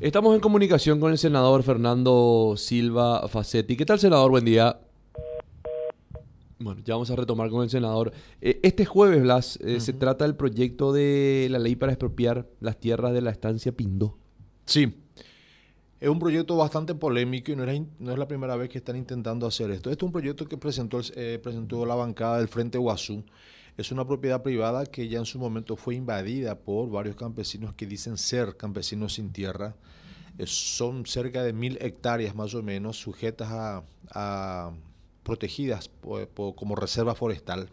Estamos en comunicación con el senador Fernando Silva Facetti. ¿Qué tal, senador? Buen día. Bueno, ya vamos a retomar con el senador. Eh, este jueves, Blas, eh, se trata del proyecto de la ley para expropiar las tierras de la estancia Pindó. Sí, es un proyecto bastante polémico y no, no, es la primera vez que están intentando hacer esto. Este es un proyecto que presentó, eh, presentó la bancada del Frente Guazú. Es una propiedad privada que ya en su momento fue invadida por varios campesinos que dicen ser campesinos sin tierra. son cerca de mil hectáreas más o menos sujetas a, protegidas como reserva forestal.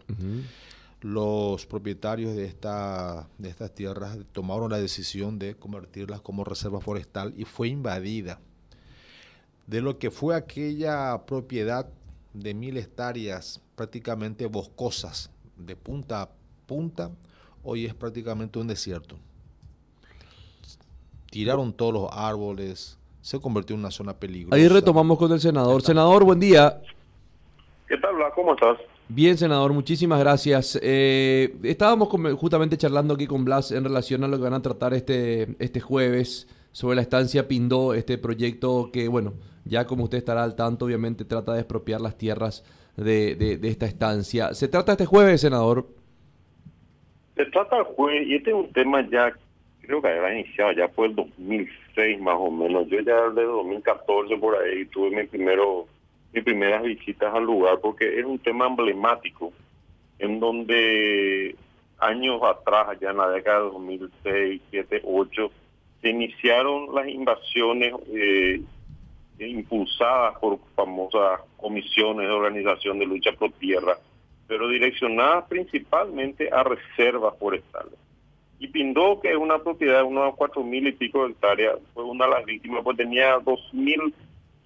Los propietarios de, esta, de estas tierras tomaron la decisión de convertirlas como reserva forestal y fue invadida. De lo que fue aquella propiedad de mil hectáreas prácticamente boscosas, de punta a punta, hoy es prácticamente un desierto. Tiraron todos los árboles, se convirtió en una zona peligrosa. Ahí retomamos con el senador. Senador, buen día. ¿Qué tal, ¿Cómo estás? Bien, senador, muchísimas gracias. Eh, estábamos justamente charlando aquí con Blas en relación a lo que van a tratar este, este jueves sobre la estancia Pindó, este proyecto que, bueno, ya como usted estará al tanto, obviamente trata de expropiar las tierras de, de, esta estancia. ¿Se trata este jueves, senador? Se trata el jueves, y este es un tema ya, creo que había iniciado ya por el 2006 más o menos. Yo ya de 2014 por ahí tuve mi primero mis primeras visitas al lugar porque es un tema emblemático en donde años atrás, allá en la década de 2006, 2007, 2008, se iniciaron las invasiones eh, impulsadas por famosas comisiones de organización de lucha por tierra, pero direccionadas principalmente a reservas forestales. Y Pindó, que es una propiedad de unos cuatro mil y pico de hectáreas, fue una de las víctimas, pues tenía dos mil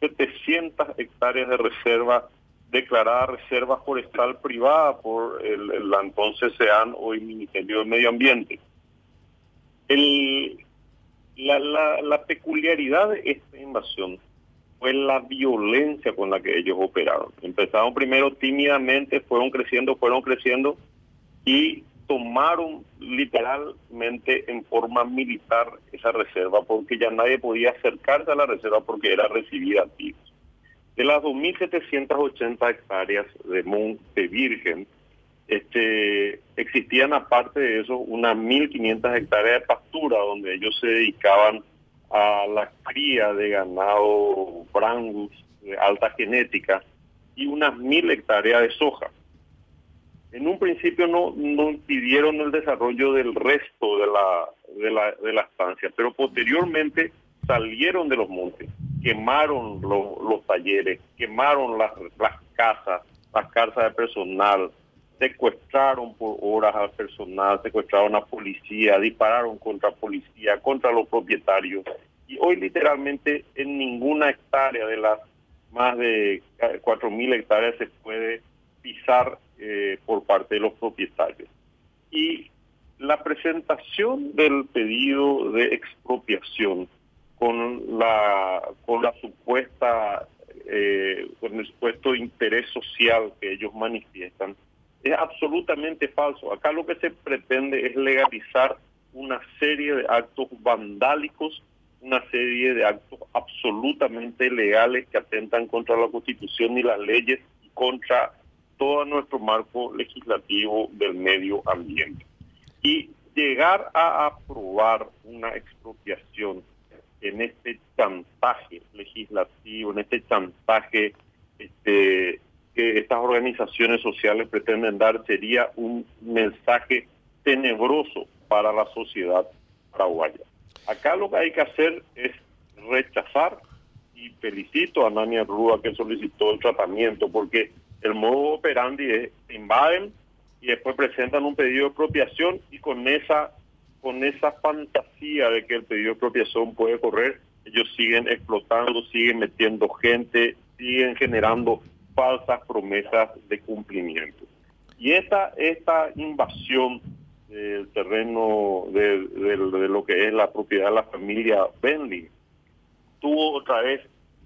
700 hectáreas de reserva declarada reserva forestal privada por el, entonces SEAN, hoy Ministerio del Medio Ambiente. El, la, la, peculiaridad de esta invasión fue la violencia con la que ellos operaron. Empezaron primero tímidamente, fueron creciendo, fueron creciendo y tomaron literalmente en forma militar esa reserva porque ya nadie podía acercarse a la reserva porque era recibida a De las 2.780 hectáreas de Monte Virgen, este, existían aparte de eso unas 1.500 hectáreas de pastura donde ellos se dedicaban a la cría de ganado brangus de alta genética y unas 1.000 hectáreas de soja. En un principio no, no impidieron el desarrollo del resto de la, de la, de la estancia, pero posteriormente salieron de los montes, quemaron los talleres, quemaron las, las casas, las casas de personal, secuestraron por horas al personal, secuestraron a policía, dispararon contra policía, contra los propietarios. Y hoy literalmente en ninguna hectárea de las más de 4.000 hectáreas se puede pisar eh, por parte de los propietarios. Y la presentación del pedido de expropiación con la con la supuesta eh, con el supuesto interés social que ellos manifiestan es absolutamente falso. Acá lo que se pretende es legalizar una serie de actos vandálicos, una serie de actos absolutamente legales que atentan contra la Constitución y las leyes y contra todo nuestro marco legislativo del medio ambiente. Y llegar a aprobar una expropiación en este chantaje legislativo, en este chantaje este, que estas organizaciones sociales pretenden dar, sería un mensaje tenebroso para la sociedad paraguaya. Acá lo que hay que hacer es rechazar y felicito a Nania Rúa que solicitó el tratamiento porque el modo operandi es invaden y después presentan un pedido de expropiación y con esa con esa fantasía de que el pedido de expropiación puede correr, ellos siguen explotando, siguen metiendo gente, siguen generando falsas promesas de cumplimiento. Y esta, esta invasión del terreno de, lo que es la propiedad de la familia Bentley tuvo otra vez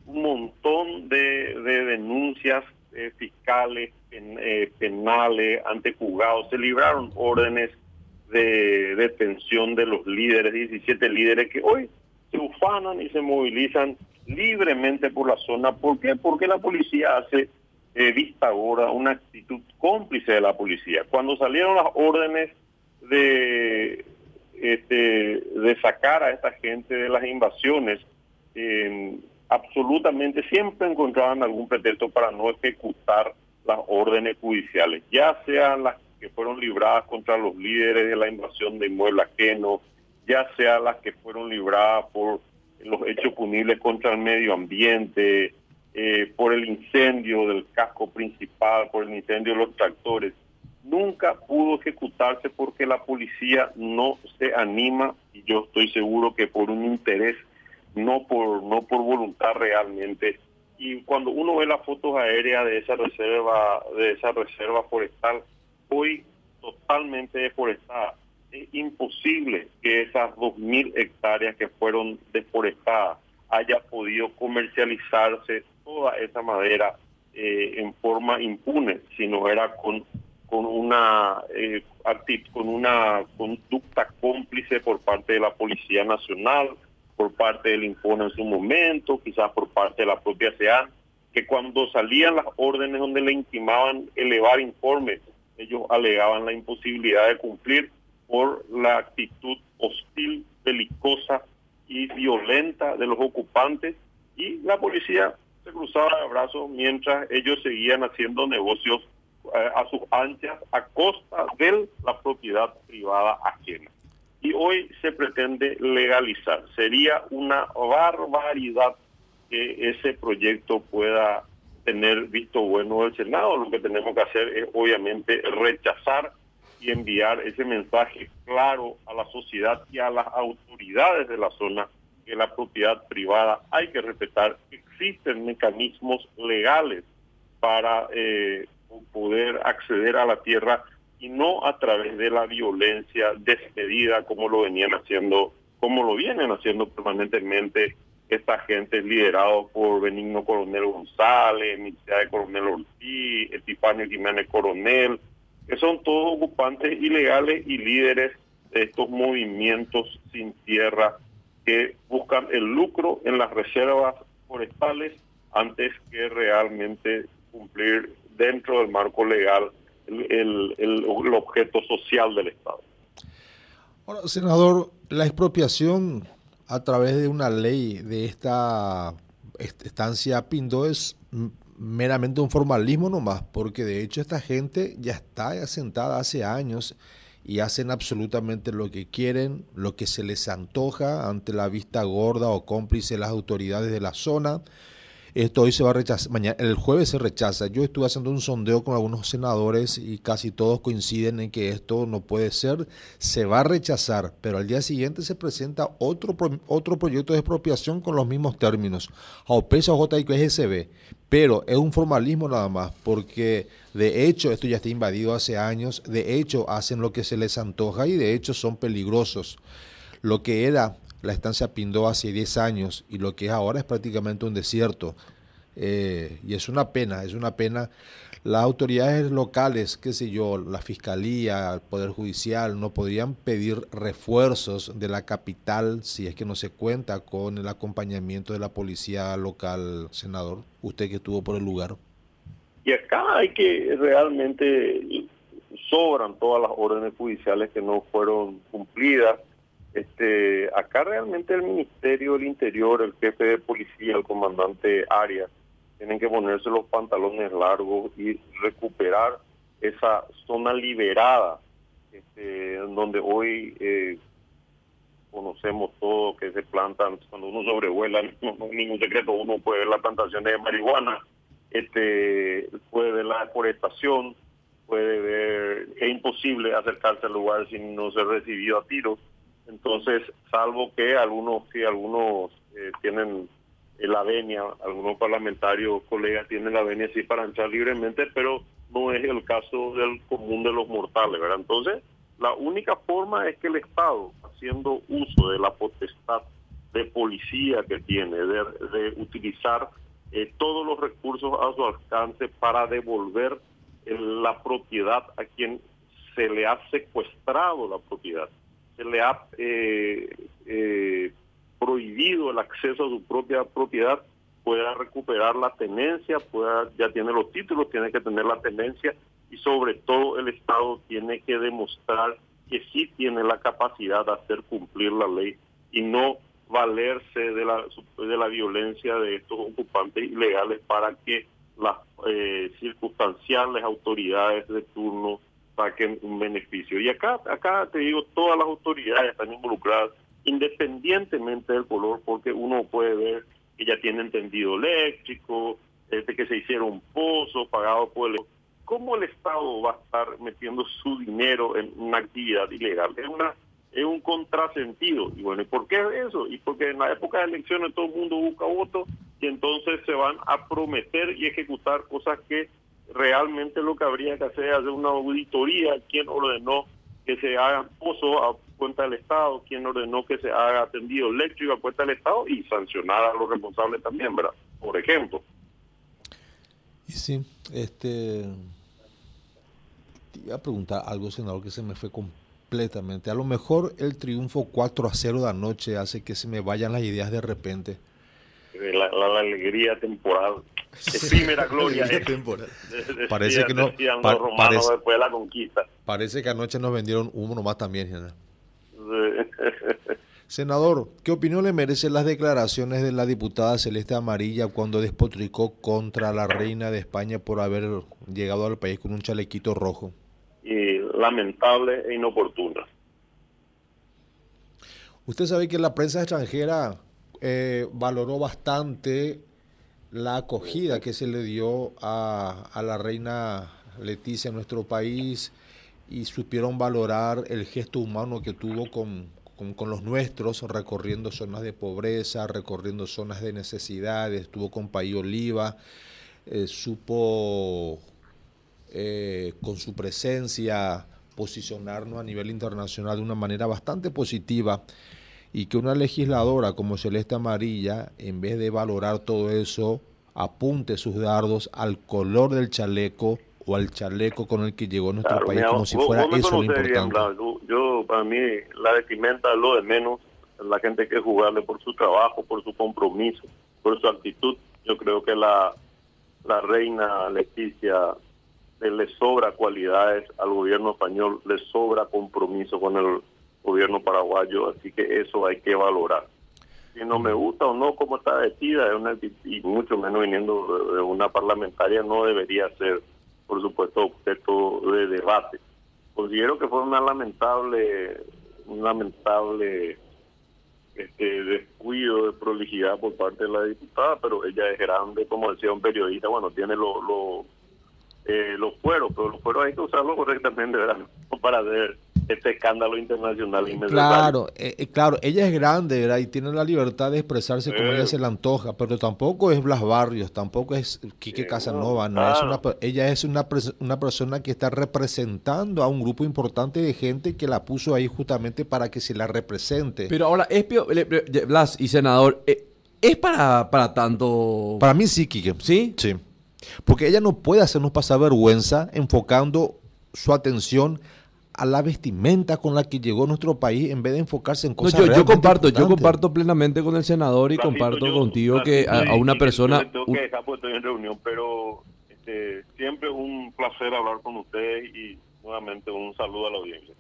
un montón de, de denuncias eh, fiscales, eh, penales, ante juzgados. Se libraron órdenes de detención de los líderes, 17 líderes que hoy se ufanan y se movilizan libremente por la zona. ¿Por qué? Porque la policía hace eh, ahora una actitud cómplice de la policía. Cuando salieron las órdenes de, este, de sacar a esta gente de las invasiones, eh, absolutamente siempre encontraban algún pretexto para no ejecutar las órdenes judiciales, ya sean las que fueron libradas contra los líderes de la invasión de inmueble ajeno, ya sean las que fueron libradas por los hechos punibles contra el medio ambiente, eh, por el incendio del casco principal, por el incendio de los tractores. Nunca pudo ejecutarse porque la policía no se anima y yo estoy seguro que por un interés, no por, no por voluntad realmente. Y cuando uno ve las fotos aéreas de esa reserva, de esa reserva forestal, hoy totalmente deforestada, es imposible que esas 2.000 hectáreas que fueron deforestadas haya podido comercializarse toda esa madera eh, en forma impune, si no era con con una eh, con una conducta cómplice por parte de la Policía Nacional, por parte del Infone en su momento, quizás por parte de la propia CEAN, que cuando salían las órdenes donde le intimaban elevar informes, ellos alegaban la imposibilidad de cumplir por la actitud hostil, belicosa y violenta de los ocupantes y la policía se cruzaba de brazos mientras ellos seguían haciendo negocios eh, a sus anchas a costa de la propiedad privada ajena. Y hoy se pretende legalizar. Sería una barbaridad que ese proyecto pueda tener visto bueno del Senado. Lo que tenemos que hacer es obviamente rechazar y enviar ese mensaje claro a la sociedad y a las autoridades de la zona que la propiedad privada hay que respetar. Existen mecanismos legales para eh, poder acceder a la tierra y no a través de la violencia despedida como lo venían haciendo, como lo vienen haciendo permanentemente esta gente liderado por Benigno Coronel González, de Coronel Ortiz, Etifanio Jiménez Coronel, que son todos ocupantes ilegales y líderes de estos movimientos sin tierra que buscan el lucro en las reservas forestales antes que realmente cumplir dentro del marco legal el, el, objeto social del Estado. Ahora, senador, la expropiación a través de una ley de esta estancia Pindo es meramente un formalismo nomás, porque de hecho esta gente ya está asentada hace años y hacen absolutamente lo que quieren, lo que se les antoja ante la vista gorda o cómplice de las autoridades de la zona. Esto hoy se va a rechazar, mañana, el jueves se rechaza. Yo estuve haciendo un sondeo con algunos senadores y casi todos coinciden en que esto no puede ser, se va a rechazar, pero al día siguiente se presenta otro, otro proyecto de expropiación con los mismos términos, AOPESA o pero es un formalismo nada más, porque de hecho esto ya está invadido hace años, de hecho hacen lo que se les antoja y de hecho son peligrosos. Lo que era la estancia Pindó hace 10 años y lo que es ahora es prácticamente un desierto. Eh, y es una pena, es una pena. Las autoridades locales, qué sé yo, la Fiscalía, el Poder Judicial, no podrían pedir refuerzos de la capital si es que no se cuenta con el acompañamiento de la policía local, senador, usted que estuvo por el lugar. Y acá hay que realmente sobran todas las órdenes judiciales que no fueron cumplidas este, acá realmente el Ministerio del Interior, el jefe de policía, el comandante Arias, tienen que ponerse los pantalones largos y recuperar esa zona liberada, este, donde hoy eh, conocemos todo que se plantan, cuando uno sobrevuela, no, no ningún secreto, uno puede ver la plantación de marihuana, este, puede ver la deforestación, puede ver, es imposible acercarse al lugar sin no ser recibido a tiros entonces, salvo que algunos, sí, algunos eh, tienen la venia, algunos parlamentarios, colegas tienen la venia así para entrar libremente, pero no es el caso del común de los mortales, ¿verdad? Entonces, la única forma es que el Estado, haciendo uso de la potestad de policía que tiene, de, utilizar eh, todos los recursos a su alcance para devolver la propiedad a quien se le ha secuestrado la propiedad se le ha eh, eh, prohibido el acceso a su propia propiedad, pueda recuperar la tenencia, pueda, ya tiene los títulos, tiene que tener la tenencia y sobre todo el Estado tiene que demostrar que sí tiene la capacidad de hacer cumplir la ley y no valerse de la, de la violencia de estos ocupantes ilegales para que las eh, circunstanciales autoridades de turno saquen un beneficio. Y acá, acá te digo, todas las autoridades están involucradas, independientemente del color, porque uno puede ver que ya tienen tendido eléctrico, este que se hicieron pozos pagados por el... ¿Cómo el Estado va a estar metiendo su dinero en una actividad ilegal? Es una es un contrasentido. Y bueno, ¿y por qué es eso? Y porque en la época de elecciones todo el mundo busca votos y entonces se van a prometer y ejecutar cosas que realmente lo que habría que hacer es hacer una auditoría, quién ordenó que se hagan pozos a cuenta del Estado, quién ordenó que se haga atendido eléctrico a cuenta del Estado y sancionar a los responsables también, ¿verdad? Por ejemplo. Y sí, este... Te iba a preguntar algo, senador, que se me fue completamente. A lo mejor el triunfo 4 a 0 de anoche hace que se me vayan las ideas de repente. La, alegría temporal. Efímera gloria. temporal. parece que no. parece, después de la conquista. Parece que anoche nos vendieron uno nomás también. Senador, ¿qué opinión le merecen las declaraciones de la diputada Celeste Amarilla cuando despotricó contra la reina de España por haber llegado al país con un chalequito rojo? y lamentable e inoportuna. Usted sabe que la prensa extranjera eh, valoró bastante la acogida que se le dio a, la reina Leticia en nuestro país y supieron valorar el gesto humano que tuvo con, los nuestros, recorriendo zonas de pobreza, recorriendo zonas de necesidades, estuvo con País Oliva, eh, supo eh, con su presencia, posicionarnos a nivel internacional de una manera bastante positiva y que una legisladora como Celeste Amarilla, en vez de valorar todo eso, apunte sus dardos al color del chaleco o al chaleco con el que llegó nuestro país, como si fuera eso lo importante. yo, para mí, la vestimenta es lo de menos. La gente hay que jugarle por su trabajo, por su compromiso, por su actitud. Yo creo que la, la reina Leticia le sobra cualidades al gobierno español, le sobra compromiso con el gobierno paraguayo, así que eso hay que valorar. Si no me gusta o no cómo está vestida, y mucho menos viniendo de una parlamentaria, no debería ser, por supuesto, objeto de debate. Considero que fue una lamentable, un lamentable este descuido de prolijidad por parte de la diputada, pero ella es grande, como decía un periodista, bueno, tiene lo, lo eh, los fueros, pero los fueros hay que usarlos correctamente, ¿verdad? para hacer este escándalo internacional. Claro, eh, eh, claro, ella es grande, ¿verdad? Y tiene la libertad de expresarse como ella se le antoja, pero tampoco es Blas Barrios, tampoco es Quique Casanova, no, es una, ella es una, una persona que está representando a un grupo importante de gente que la puso ahí justamente para que se la represente. Pero ahora, es Blas y senador, ¿es para, para tanto...? Para mí sí, Quique. ¿Sí? Sí. Porque ella no puede hacernos pasar vergüenza enfocando su atención a la vestimenta con la que llegó nuestro país en vez de enfocarse en cosas no, yo, yo comparto yo comparto plenamente con el senador y comparto contigo que a, una persona tengo que dejar porque estoy en reunión pero este, siempre un placer hablar con ustedes y nuevamente un saludo a la audiencia